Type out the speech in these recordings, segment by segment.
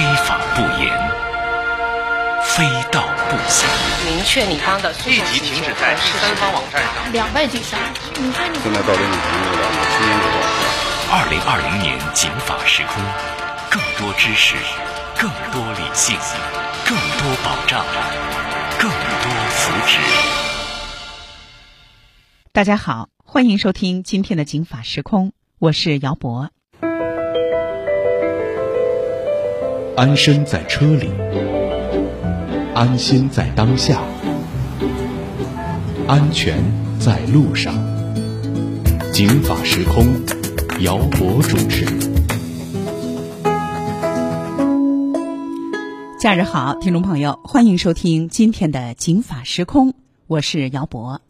非法不严，非道不行。明确你方的立即停止在第三方网站上。两败俱伤。你说你现在到这种程度了，七年之后，二零二零年警法时空，更多知识，更多理性，更多保障，更多福祉。大家好，欢迎收听今天的警法时空，我是姚博。安身在车里，安心在当下，安全在路上。警法时空，姚博主持。假日好，听众朋友，欢迎收听今天的警法时空，我是姚博。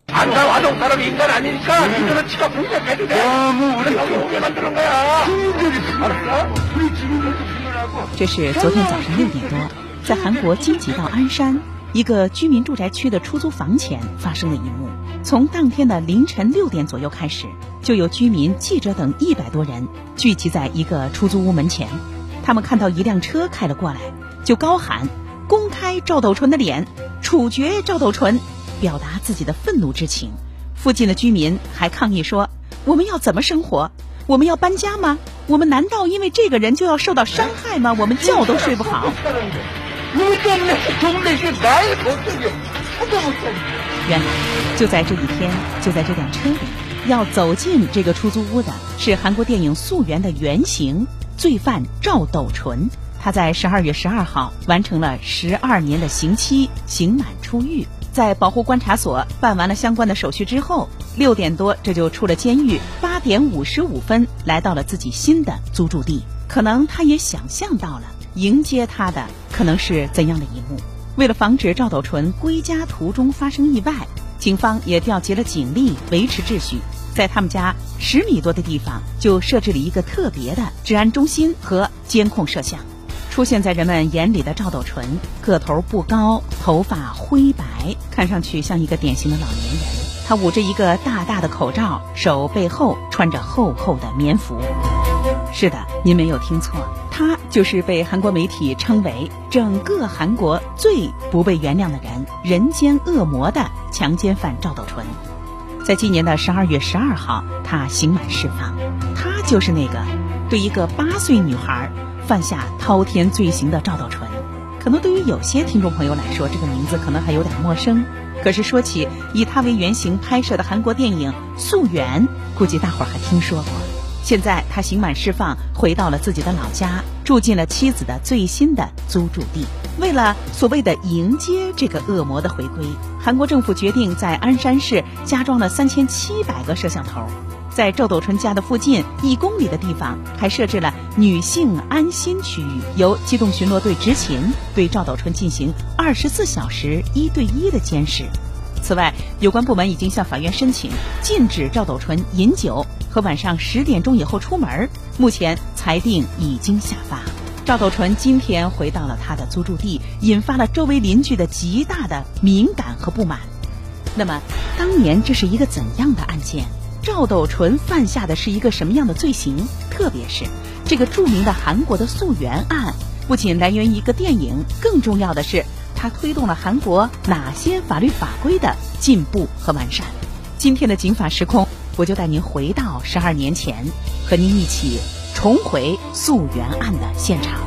这是昨天早上六点多在韩国京畿道鞍山一个居民住宅区的出租房前发生的一幕。从当天的凌晨六点左右开始就有居民记者等一百多人聚集在一个出租屋门前他们看到一辆车开了过来就高喊公开赵斗淳的脸处决赵斗淳表达自己的愤怒之情。附近的居民还抗议说我们要怎么生活我们要搬家吗？我们难道因为这个人就要受到伤害吗？我们觉都睡不好。原来就在这一天就在这辆车里要走进这个出租屋的是韩国电影素媛的原型罪犯赵斗淳他在十二月十二号完成了十二年的刑期刑满出狱。在保护观察所办完了相关的手续之后，六点多这就出了监狱，八点五十五分来到了自己新的租住地。可能他也想象到了迎接他的可能是怎样的一幕。为了防止赵斗淳归家途中发生意外，警方也调集了警力维持秩序。在他们家十米多的地方，就设置了一个特别的治安中心和监控摄像。出现在人们眼里的赵斗淳，个头不高，头发灰白，看上去像一个典型的老年人。他捂着一个大大的口罩，手背后穿着厚厚的棉服。是的，您没有听错，他就是被韩国媒体称为整个韩国最不被原谅的人——人间恶魔的强奸犯赵斗淳。在今年的十二月十二号，他刑满释放。他就是那个对一个八岁女孩犯下滔天罪行的赵斗淳。可能对于有些听众朋友来说，这个名字可能还有点陌生。可是说起以他为原型拍摄的韩国电影《溯源》，估计大伙儿还听说过。现在他刑满释放，回到了自己的老家，住进了妻子的最新的租住地。为了所谓的迎接这个恶魔的回归，韩国政府决定在鞍山市加装了三千七百个摄像头。在赵斗淳家的附近一公里的地方，还设置了女性安心区域，由机动巡逻队执勤，对赵斗淳进行二十四小时一对一的监视。此外，有关部门已经向法院申请禁止赵斗淳饮酒和晚上十点钟以后出门。目前裁定已经下发。赵斗淳今天回到了他的租住地，引发了周围邻居的极大的敏感和不满。那么，当年这是一个怎样的案件？赵斗淳犯下的是一个什么样的罪行？特别是这个著名的韩国的溯源案，不仅来源于一个电影，更重要的是。它推动了韩国哪些法律法规的进步和完善？今天的警法时空，我就带您回到十二年前，和您一起重回溯源案的现场。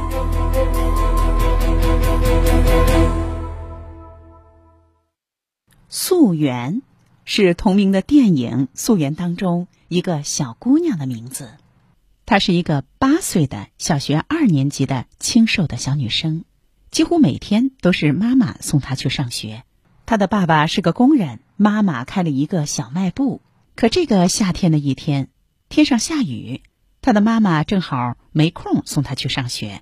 溯源是同名的电影《溯源》当中一个小姑娘的名字，她是一个八岁的小学二年级的清瘦的小女生。几乎每天都是妈妈送她去上学。她的爸爸是个工人，妈妈开了一个小卖部。可这个夏天的一天，天上下雨，他的妈妈正好没空送他去上学，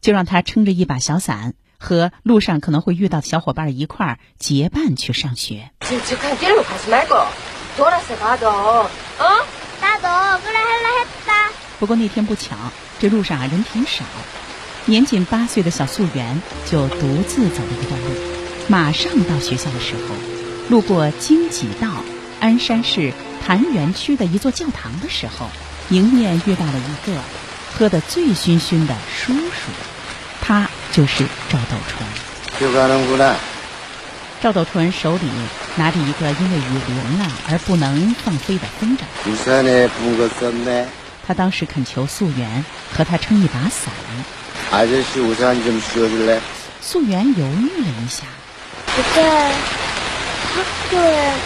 就让他撑着一把小伞，和路上可能会遇到的小伙伴一块儿结伴去上学。不过那天不巧，这路上啊人挺少，年仅八岁的小素媛就独自走了一段路。马上到学校的时候，路过京畿道鞍山市潭园区的一座教堂的时候，迎面遇到了一个喝得醉醺醺的叔叔。就是赵斗淳就赵斗淳手里拿着一个因为雨淋了而不能放飞的风筝。他当时恳求素媛和他撑一把伞。还树上这么说的嘞。素媛犹豫了一下。对对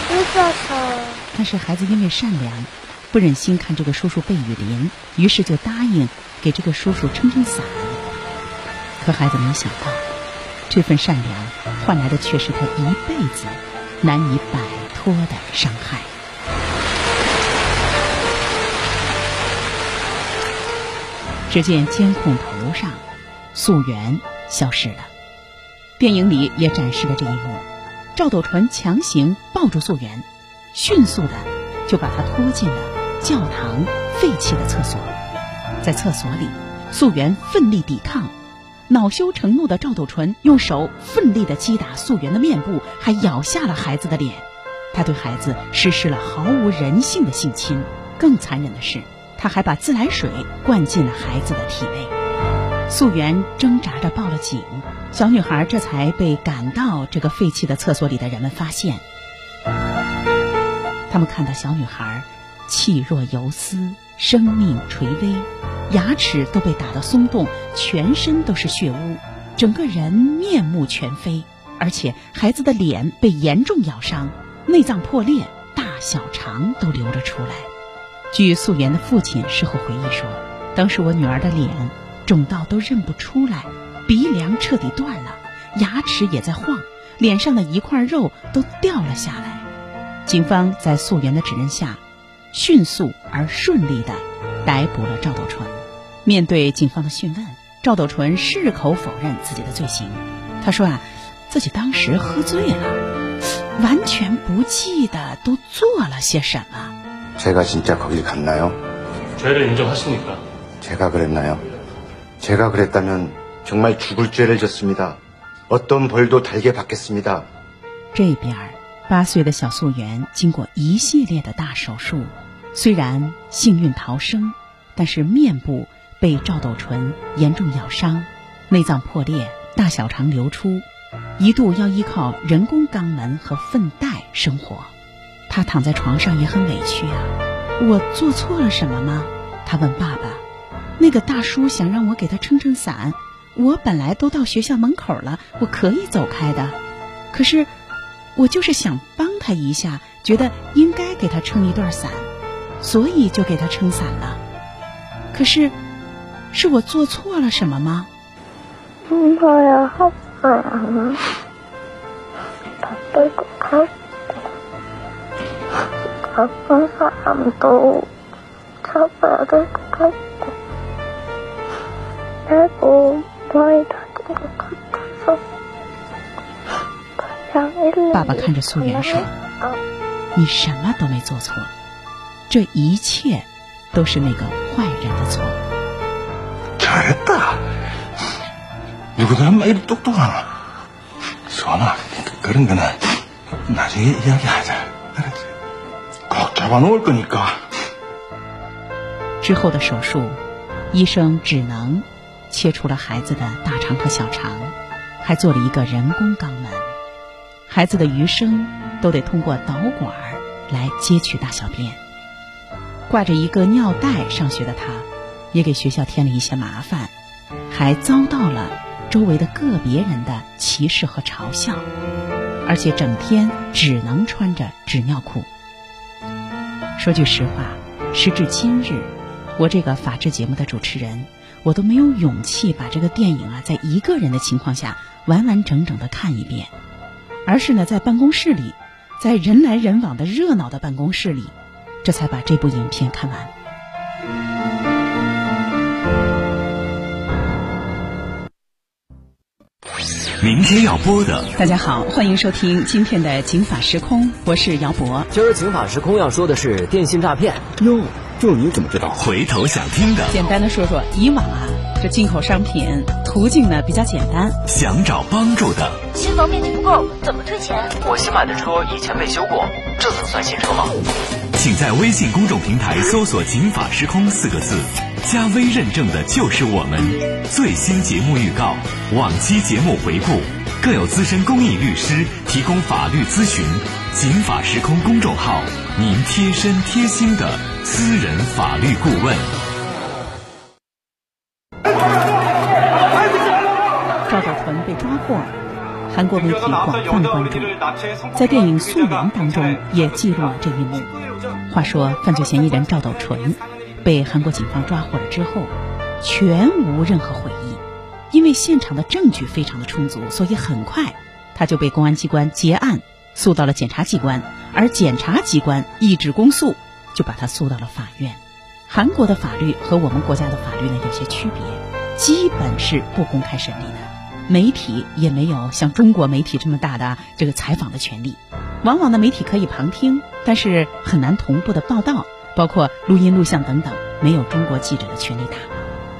都在跑但是孩子因为善良不忍心看这个叔叔被雨淋于是就答应给这个叔叔撑撑伞。可孩子没想到，这份善良换来的却是他一辈子难以摆脱的伤害。只见监控头上，素媛消失了。电影里也展示了这一幕：赵斗淳强行抱住素媛，迅速的就把她拖进了教堂废弃的厕所。在厕所里，素媛奋力抵抗，恼羞成怒的赵斗淳用手奋力的击打素媛的面部，还咬下了孩子的脸。他对孩子实施了毫无人性的性侵。更残忍的是，他还把自来水灌进了孩子的体内。素媛挣扎着报了警，小女孩这才被赶到这个废弃的厕所里的人们发现。他们看到小女孩气若游丝，生命垂危，牙齿都被打得松动，全身都是血污，整个人面目全非，而且孩子的脸被严重咬伤，内脏破裂，大小肠都流了出来。据素媛的父亲事后回忆说，当时我女儿的脸肿到都认不出来，鼻梁彻底断了，牙齿也在晃，脸上的一块肉都掉了下来。警方在素媛的指认下，迅速而顺利地逮捕了赵斗淳。面对警方的讯问，赵斗淳矢口否认自己的罪行。他说啊，自己当时喝醉了，完全不记得都做了些什么。 제가 진짜 거길 갔나요? 죄를 인정하십니까? 제가 그랬나요? 제가 그랬다면 정말 죽을 죄를 졌습니다. 어떤 벌도 달게 받겠습니다.这边儿，八岁的小素媛经过一系列的大手术， 虽然幸运逃生，但是面部被赵斗淳严重咬伤，内脏破裂，大小肠流出，一度要依靠人工肛门和粪袋生活。他躺在床上也很委屈啊，我做错了什么吗？他问爸爸。那个大叔想让我给他撑撑伞，我本来都到学校门口了，我可以走开的，可是。我就是想帮他一下，觉得应该给他撑一段伞，所以就给他撑伞了。可是，是我做错了什么吗？妈呀，好冷啊！爸爸，啊，爸爸，俺都，他爸爸，他好爸，我不会打电话。爸爸看着素媛说：“你什么都没做错，这一切都是那个坏人的错。 잘했다. 누구든 한 마디 똑똑하나. 수원아, 그런 거는 나중에 이야기하자. 알았지? 꼭 잡아놓을 거니까.”之后的手术，医生只能切除了孩子的大肠和小肠，还做了一个人工肛门。孩子的余生都得通过导管来接取大小便。 挂着一个尿袋上学的他，也给学校添了一些麻烦，还遭到了周围的个别人的歧视和嘲笑，而且整天只能穿着纸尿裤。说句实话，时至今日，我这个法制节目的主持人，我都没有勇气把这个电影啊，在一个人的情况下完完整整的看一遍。而是呢，在办公室里，在人来人往的热闹的办公室里，这才把这部影片看完。明天要播的，大家好，欢迎收听今天的《警法时空》，我是姚博。今儿警法时空要说的是电信诈骗。哟，这你怎么知道？回头想听的，简单的说说，以往啊，这进口商品途径呢比较简单，想找帮助的，新房面积不够，怎么退钱？我新买的车以前被修过，这能算新车吗？请在微信公众平台搜索“警法时空”四个字，加微认证的就是我们。最新节目预告、往期节目回顾，更有资深公益律师提供法律咨询。警法时空公众号，您贴身贴心的私人法律顾问。赵斗淳被抓获，韩国媒体广泛关注，在电影《素媛》当中也记录了这一幕。话说，犯罪嫌疑人赵斗淳被韩国警方抓获了之后，全无任何回忆，因为现场的证据非常的充足，所以很快他就被公安机关结案，诉到了检察机关，而检察机关一纸公诉，就把他诉到了法院。韩国的法律和我们国家的法律呢有些区别，基本是不公开审理的，媒体也没有像中国媒体这么大的这个采访的权利。往往呢，媒体可以旁听，但是很难同步的报道，包括录音、录像等等，没有中国记者的权利大。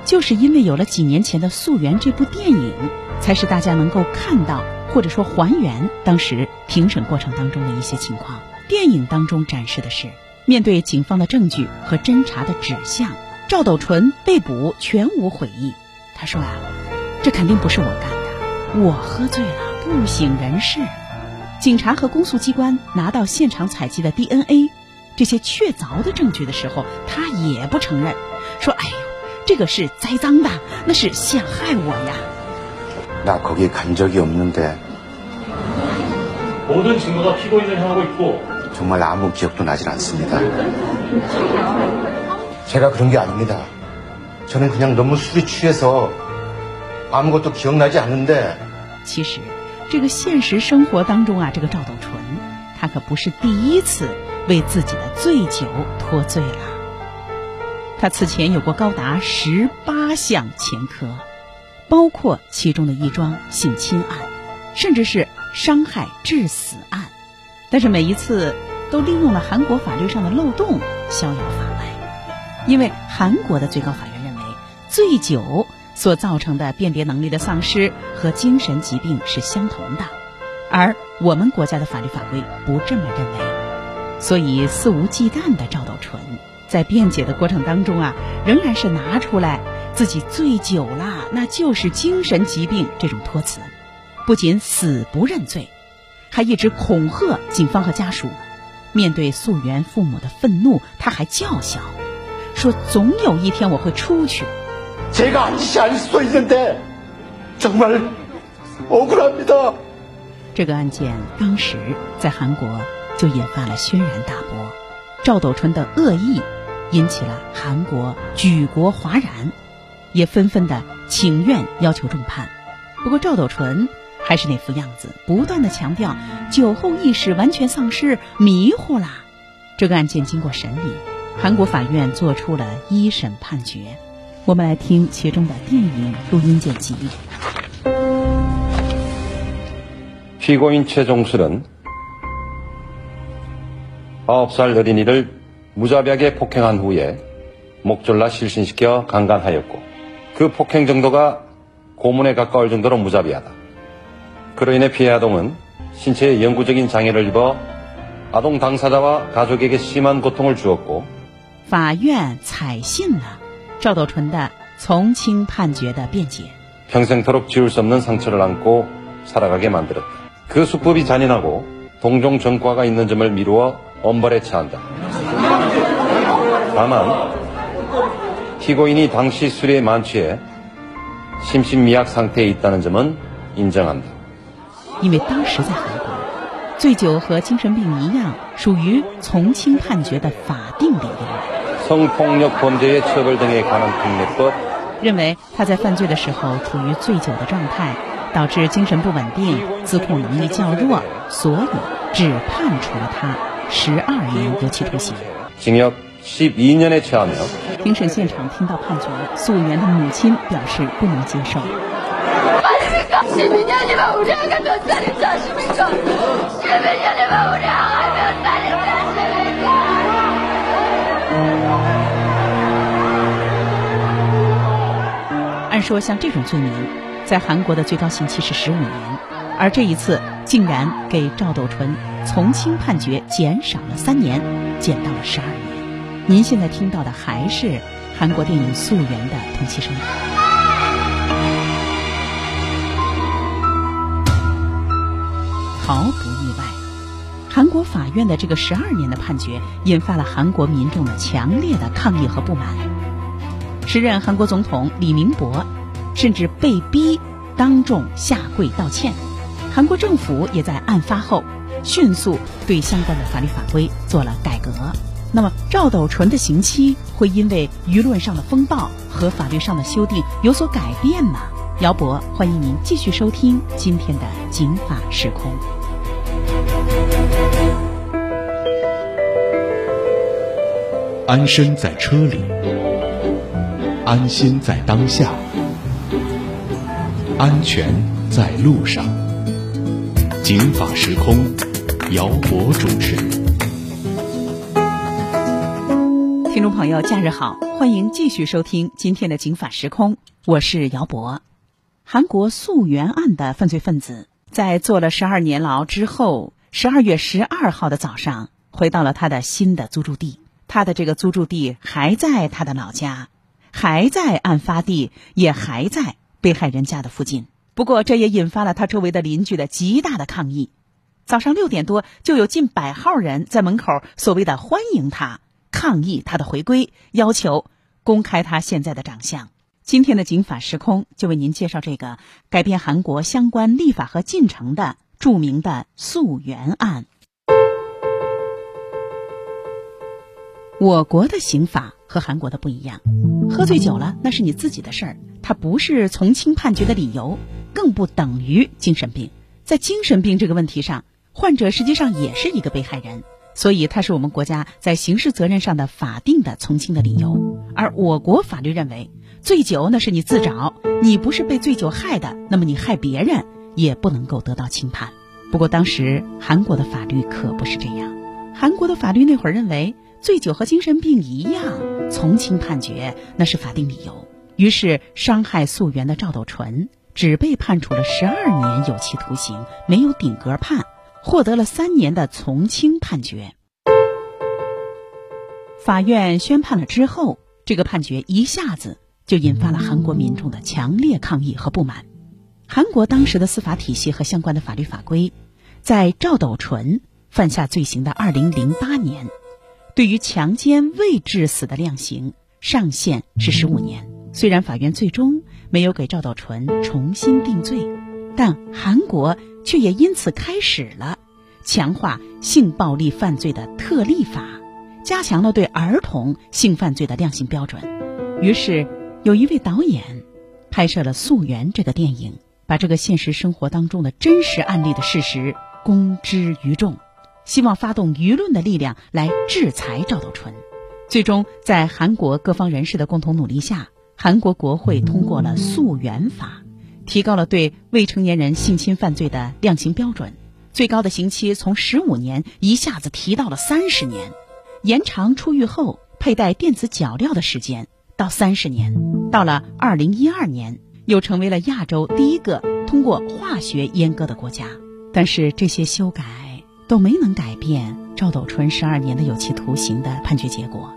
就是因为有了几年前的《溯源》这部电影，才使大家能够看到或者说还原当时庭审过程当中的一些情况。电影当中展示的是，面对警方的证据和侦查的指向，赵斗淳被捕全无悔意。他说啊，这肯定不是我干的，我喝醉了，不省人事。警察和公诉机关拿到现场采集的 DNA 这些确凿的证据的时候，他也不承认，说：“哎呦，这个是栽赃的，那是陷害我呀。”나거기간적이없는데 모든증거가피고인을향하고있고 정말아무기억도나질않습니다 제가 그런 게 아닙니다 저는 그냥 너무 술이 취해서 其实，这个现实生活当中啊，这个赵斗淳，他可不是第一次为自己的醉酒脱罪了。他此前有过高达十八项前科，包括其中的一桩性侵案，甚至是伤害致死案。但是每一次都利用了韩国法律上的漏洞逍遥法外，因为韩国的最高法院认为，醉酒所造成的辨别能力的丧失和精神疾病是相同的，而我们国家的法律法规不这么认为，所以肆无忌惮的赵斗淳在辩解的过程当中啊，仍然是拿出来自己醉酒啦，那就是精神疾病这种托词，不仅死不认罪。还一直恐吓警方和家属。面对溯源父母的愤怒，他还叫嚣说：“总有一天我会出去。제가 아니지 않을 수도 있는데 정말 억울합니다.”这个案件当时在韩国就引发了轩然大波，赵斗淳的恶意引起了韩国举国哗然，也纷纷的请愿要求重判。不过赵斗淳。还是那副样子，不断的强调酒后意识完全丧失，迷糊啦。这个案件经过审理，韩国法院作出了一审判决。 我们来听其中的电影录音剪辑。 피고인 최종술은9살 어린이를 무자비하게 폭행한 후에 목졸라 실신시켜 강간하였고 그 폭행 정도가 고문에 가까울 정도로 무자비하다. 그로 인해 피해 아동은 신체에 영구적인 장애를 입어 아동 당사자와 가족에게 심한 고통을 주었고 法院采信了 赵斗淳的从轻判决的辩解。 평생토록 지울 수 없는 상처를 안고 살아가게 만들었다. 그 수법이 잔인하고 동종 전과가 있는 점을 미루어 엄벌에 처한다. 다만 피고인이 당시 술에 만취해 심신미약 상태에 있다는 점은 인정한다. 因为当时在韩国，醉酒和精神病一样，属于从轻判决的法定理由。 认为他在犯罪的时候处于醉酒的状态，导致精神不稳定，自控能力较弱，所以只判处了他十二年有期徒刑。庭审现场听到判决，素媛的母亲表示不能接受。们，们还没有。按说像这种罪名，在韩国的最高刑期是十五年，而这一次竟然给赵斗淳从轻判决减少了三年，减到了十二年。您现在听到的还是韩国电影《溯源》的同期声。毫不意外，韩国法院的这个十二年的判决，引发了韩国民众的强烈的抗议和不满。时任韩国总统李明博，甚至被逼当众下跪道歉。韩国政府也在案发后，迅速对相关的法律法规做了改革。那么，赵斗淳的刑期会因为舆论上的风暴和法律上的修订有所改变吗？姚博，欢迎您继续收听今天的《警法时空》。安身在车里，安心在当下，安全在路上。警法时空，姚博主持。听众朋友，假日好，欢迎继续收听今天的《警法时空》，我是姚博。韩国溯源案的犯罪分子在坐了十二年牢之后，十二月十二号的早上回到了他的新的租住地。他的这个租住地还在他的老家，还在案发地，也还在被害人家的附近。不过，这也引发了他周围的邻居的极大的抗议。早上六点多，就有近百号人在门口所谓的欢迎他，抗议他的回归，要求公开他现在的长相。今天的《警法时空》就为您介绍这个改变韩国相关立法和进程的著名的溯源案。我国的刑法和韩国的不一样，喝醉酒了那是你自己的事儿，它不是从轻判决的理由，更不等于精神病。在精神病这个问题上，患者实际上也是一个被害人，所以它是我们国家在刑事责任上的法定的从轻的理由。而我国法律认为。醉酒那是你自找，你不是被醉酒害的，那么你害别人也不能够得到轻判。不过当时韩国的法律可不是这样，韩国的法律那会儿认为醉酒和精神病一样，从轻判决那是法定理由。于是伤害溯源的赵斗淳只被判处了十二年有期徒刑，没有顶格判，获得了三年的从轻判决。法院宣判了之后，这个判决一下子。就引发了韩国民众的强烈抗议和不满。韩国当时的司法体系和相关的法律法规，在赵斗淳犯下罪行的二零零八年，对于强奸未致死的量刑上限是十五年。虽然法院最终没有给赵道淳重新定罪，但韩国却也因此开始了强化性暴力犯罪的特例法，加强了对儿童性犯罪的量刑标准。于是。有一位导演拍摄了《溯源》这个电影，把这个现实生活当中的真实案例的事实公之于众，希望发动舆论的力量来制裁赵斗淳。最终，在韩国各方人士的共同努力下，韩国国会通过了《溯源法》，提高了对未成年人性侵犯罪的量刑标准，最高的刑期从十五年一下子提到了三十年，延长出狱后佩戴电子脚镣的时间。到三十年，到了二零一二年，又成为了亚洲第一个通过化学阉割的国家。但是这些修改都没能改变赵斗淳十二年的有期徒刑的判决结果，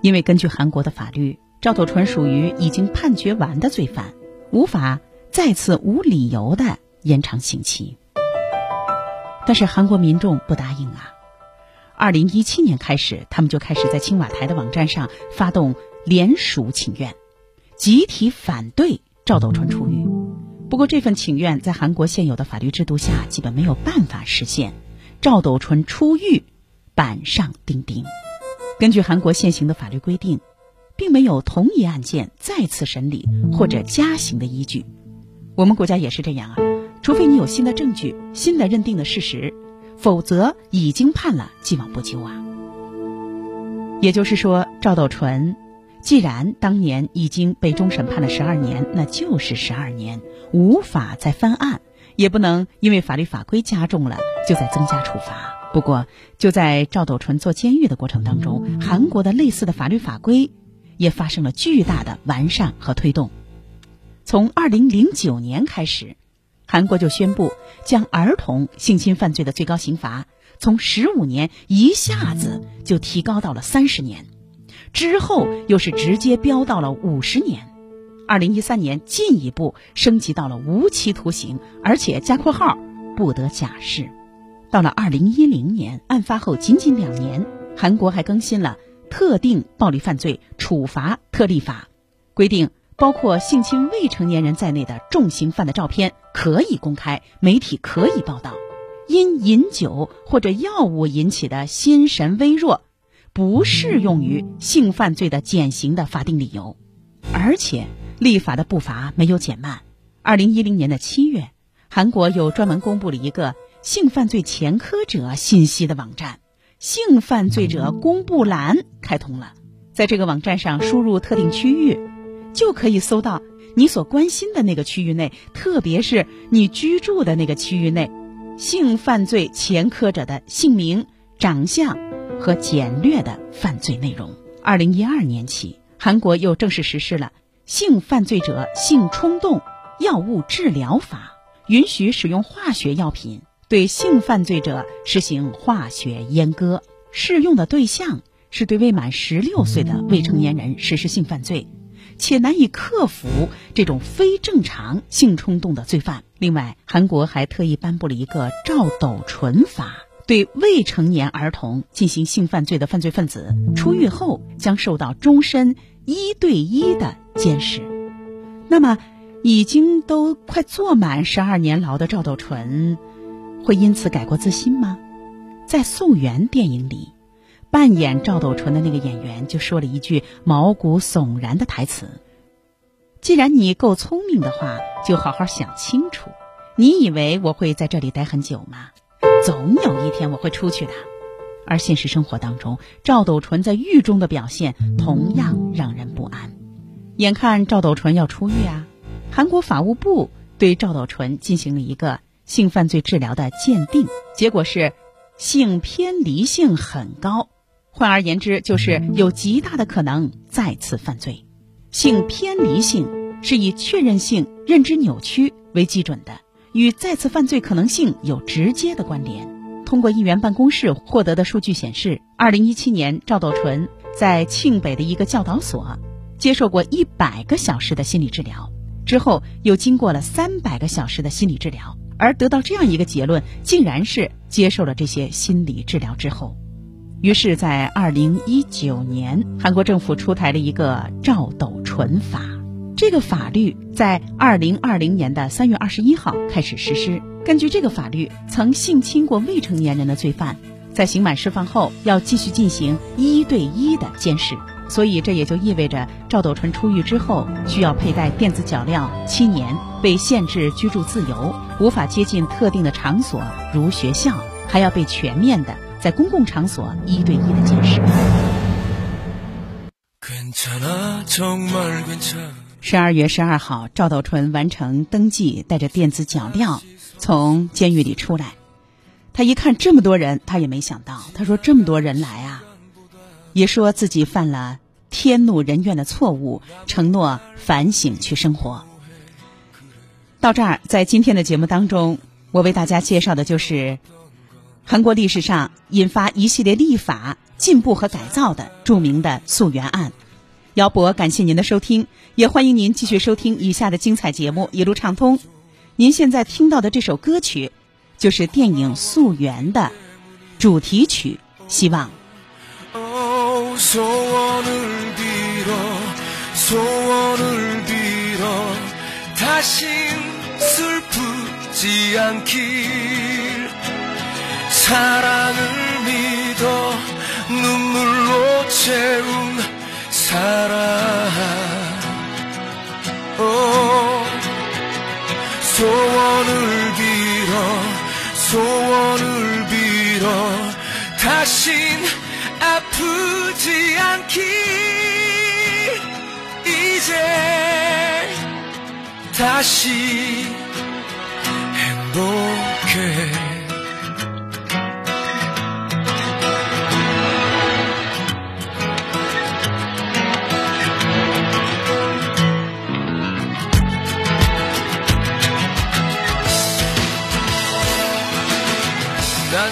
因为根据韩国的法律，赵斗淳属于已经判决完的罪犯，无法再次无理由的延长刑期。但是韩国民众不答应啊！二零一七年开始，他们就开始在青瓦台的网站上发动。联署请愿，集体反对赵斗淳出狱。不过，这份请愿在韩国现有的法律制度下，基本没有办法实现。赵斗淳出狱，板上钉钉。根据韩国现行的法律规定，并没有同一案件再次审理或者加刑的依据。我们国家也是这样啊，除非你有新的证据、新的认定的事实，否则已经判了，既往不咎啊。也就是说，赵斗淳。既然当年已经被终审判了十二年，那就是十二年，无法再翻案，也不能因为法律法规加重了就再增加处罚。不过，就在赵斗淳坐监狱的过程当中，韩国的类似的法律法规也发生了巨大的完善和推动。从二零零九年开始，韩国就宣布将儿童性侵犯罪的最高刑罚从十五年一下子就提高到了三十年，之后又是直接飙到了五十年。二零一三年进一步升级到了无期徒刑，而且加括号不得假释。到了二零一零年，案发后仅仅两年，韩国还更新了特定暴力犯罪处罚特例法，规定包括性侵未成年人在内的重刑犯的照片可以公开，媒体可以报道。因饮酒或者药物引起的心神微弱，不适用于性犯罪的减刑的法定理由。而且，立法的步伐没有减慢。二零一零年的七月，韩国又专门公布了一个。性犯罪前科者信息的网站“性犯罪者公布栏”开通了，在这个网站上输入特定区域，就可以搜到你所关心的那个区域内，特别是你居住的那个区域内，性犯罪前科者的姓名、长相和简略的犯罪内容。二零一二年起，韩国又正式实施了《性犯罪者性冲动药物治疗法》，允许使用化学药品。对性犯罪者实行化学阉割，适用的对象是对未满十六岁的未成年人实施性犯罪，且难以克服这种非正常性冲动的罪犯。另外，韩国还特意颁布了一个“赵斗淳法”，对未成年儿童进行性犯罪的犯罪分子出狱后将受到终身一对一的监视。那么，已经都快坐满十二年牢的赵斗淳。会因此改过自新吗？在《溯源》电影里，扮演赵斗淳的那个演员就说了一句毛骨悚然的台词：“既然你够聪明的话，就好好想清楚。你以为我会在这里待很久吗？总有一天我会出去的。”而现实生活当中，赵斗淳在狱中的表现同样让人不安。眼看赵斗淳要出狱啊，韩国法务部对赵斗淳进行了一个。性犯罪治疗的鉴定结果是，性偏离性很高，换而言之，就是有极大的可能再次犯罪。性偏离性是以确认性认知扭曲为基准的，与再次犯罪可能性有直接的关联。通过议员办公室获得的数据显示，二零一七年赵斗淳在庆北的一个教导所接受过一百个小时的心理治疗，之后又经过了三百个小时的心理治疗。而得到这样一个结论，竟然是接受了这些心理治疗之后，于是，在二零一九年，韩国政府出台了一个赵斗淳法。这个法律在二零二零年的三月二十一号开始实施。根据这个法律，曾性侵过未成年人的罪犯，在刑满释放后要继续进行一对一的监视。所以，这也就意味着赵斗淳出狱之后需要佩戴电子脚镣七年，被限制居住自由，无法接近特定的场所，如学校，还要被全面的在公共场所一对一的监视。十二月十二号，赵斗淳完成登记，带着电子脚镣从监狱里出来。他一看这么多人，他也没想到，他说：“这么多人来啊！”也说自己犯了天怒人怨的错误，承诺反省去生活。到这儿，在今天的节目当中，我为大家介绍的就是韩国历史上引发一系列立法进步和改造的著名的溯源案。姚博，感谢您的收听，也欢迎您继续收听以下的精彩节目，一路畅通。您现在听到的这首歌曲，就是电影《溯源》的主题曲，希望。 소원을 빌어 소원을 빌어. 다신 슬프지 않길 사랑을 믿어 눈물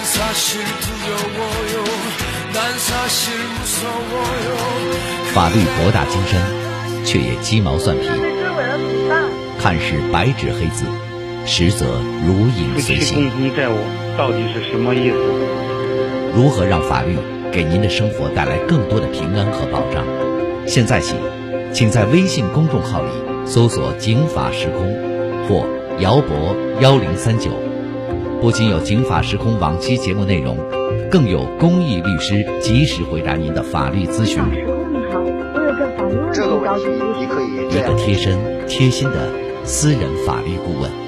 로 채운 사랑 오, 소원을 빌어 소원을 빌어 다신 아프지 않기 이제 다시 행복해 난 사실 法律博大精深，却也鸡毛蒜皮。看似白纸黑字，实则如影随形。夫妻共同债务到底是什么意思？如何让法律给您的生活带来更多的平安和保障？现在起，请在微信公众号里搜索“警法时空”或“姚博幺零三九”， 不仅有《警法时空》往期节目内容，更有公益律师及时回答您的法律咨询。这个问题你可以一个贴身、贴心的私人法律顾问。